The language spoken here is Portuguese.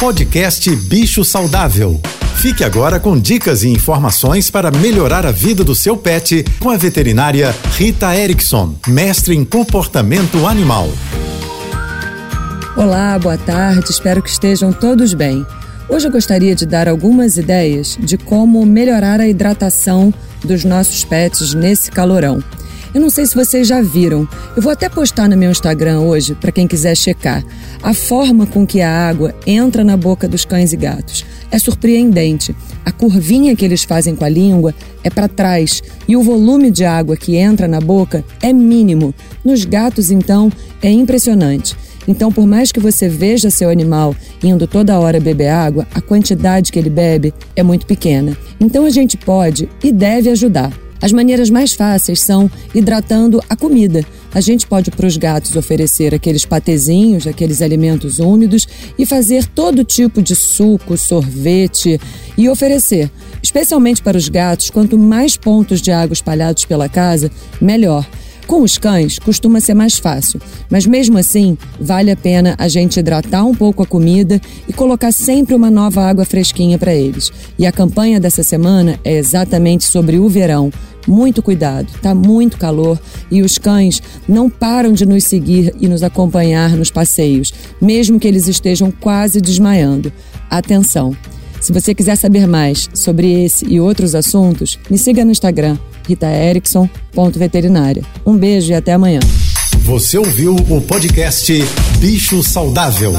Podcast Bicho Saudável. Fique agora com dicas e informações para melhorar a vida do seu pet com a veterinária Rita Erickson, mestre em comportamento animal. Olá, boa tarde, espero que estejam todos bem. Hoje eu gostaria de dar algumas ideias de como melhorar a hidratação dos nossos pets nesse calorão. Eu não sei se vocês já viram. Eu vou até postar no meu Instagram hoje para quem quiser checar. A forma com que a água entra na boca dos cães e gatos é surpreendente. A curvinha que eles fazem com a língua é para trás e o volume de água que entra na boca é mínimo. Nos gatos, então, é impressionante. Então, por mais que você veja seu animal indo toda hora beber água, a quantidade que ele bebe é muito pequena. Então, a gente pode e deve ajudar. As maneiras mais fáceis são hidratando a comida. A gente pode para os gatos oferecer aqueles patezinhos, aqueles alimentos úmidos e fazer todo tipo de suco, sorvete e oferecer. Especialmente para os gatos, quanto mais pontos de água espalhados pela casa, melhor. Com os cães, costuma ser mais fácil, mas mesmo assim, vale a pena a gente hidratar um pouco a comida e colocar sempre uma nova água fresquinha para eles. E a campanha dessa semana é exatamente sobre o verão. Muito cuidado, tá muito calor e os cães não param de nos seguir e nos acompanhar nos passeios, mesmo que eles estejam quase desmaiando. Atenção! Se você quiser saber mais sobre esse e outros assuntos, me siga no Instagram, ritaerickson.veterinária. Um beijo e até amanhã. Você ouviu o podcast Bicho Saudável.